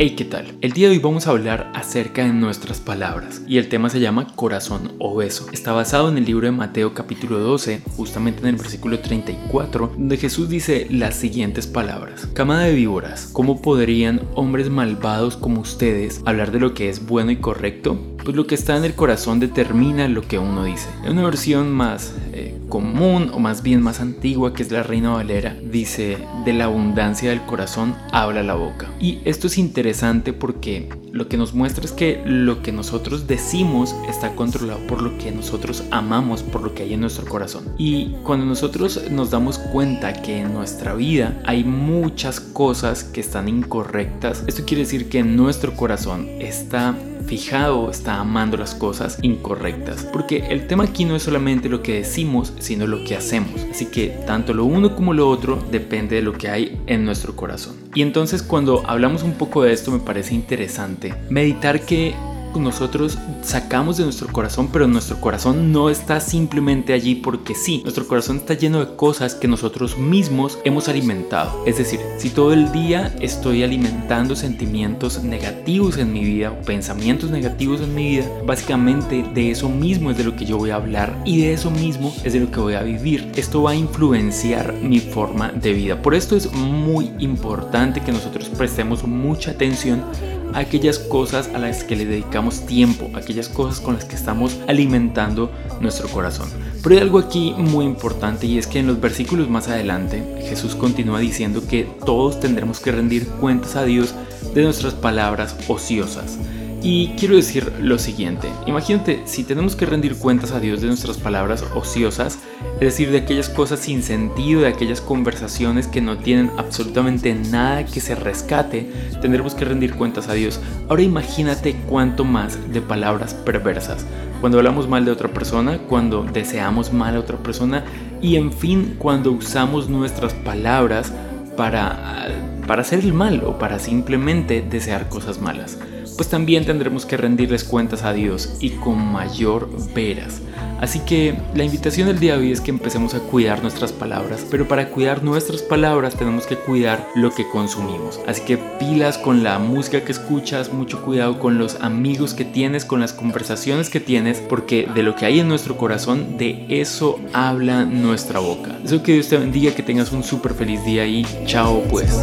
Hey, ¿qué tal? El día de hoy vamos a hablar acerca de nuestras palabras y el tema se llama corazón obeso. Está basado en el libro de Mateo capítulo 12, justamente en el versículo 34, donde Jesús dice las siguientes palabras. Camada de víboras, ¿cómo podrían hombres malvados como ustedes hablar de lo que es bueno y correcto? Pues lo que está en el corazón determina lo que uno dice. En una versión más eh, común o más bien más antigua que es la Reina Valera, dice, de la abundancia del corazón habla la boca. Y esto es interesante porque lo que nos muestra es que lo que nosotros decimos está controlado por lo que nosotros amamos, por lo que hay en nuestro corazón. Y cuando nosotros nos damos cuenta que en nuestra vida hay muchas cosas que están incorrectas, esto quiere decir que nuestro corazón está fijado, está amando las cosas incorrectas. Porque el tema aquí no es solamente lo que decimos, sino lo que hacemos. Así que tanto lo uno como lo otro depende de lo que hay en nuestro corazón. Y entonces cuando hablamos un poco de esto me parece interesante meditar que nosotros sacamos de nuestro corazón, pero nuestro corazón no está simplemente allí porque sí. Nuestro corazón está lleno de cosas que nosotros mismos hemos alimentado. Es decir, si todo el día estoy alimentando sentimientos negativos en mi vida pensamientos negativos en mi vida, básicamente de eso mismo es de lo que yo voy a hablar y de eso mismo es de lo que voy a vivir. Esto va a influenciar mi forma de vida. Por esto es muy importante que nosotros prestemos mucha atención aquellas cosas a las que le dedicamos tiempo, aquellas cosas con las que estamos alimentando nuestro corazón. Pero hay algo aquí muy importante y es que en los versículos más adelante Jesús continúa diciendo que todos tendremos que rendir cuentas a Dios de nuestras palabras ociosas. Y quiero decir lo siguiente, imagínate si tenemos que rendir cuentas a Dios de nuestras palabras ociosas, es decir, de aquellas cosas sin sentido, de aquellas conversaciones que no tienen absolutamente nada que se rescate, tendremos que rendir cuentas a Dios. Ahora imagínate cuánto más de palabras perversas, cuando hablamos mal de otra persona, cuando deseamos mal a otra persona y en fin, cuando usamos nuestras palabras para, para hacer el mal o para simplemente desear cosas malas pues también tendremos que rendirles cuentas a Dios y con mayor veras. Así que la invitación del día de hoy es que empecemos a cuidar nuestras palabras, pero para cuidar nuestras palabras tenemos que cuidar lo que consumimos. Así que pilas con la música que escuchas, mucho cuidado con los amigos que tienes, con las conversaciones que tienes, porque de lo que hay en nuestro corazón, de eso habla nuestra boca. Eso que Dios te bendiga, que tengas un súper feliz día y chao pues.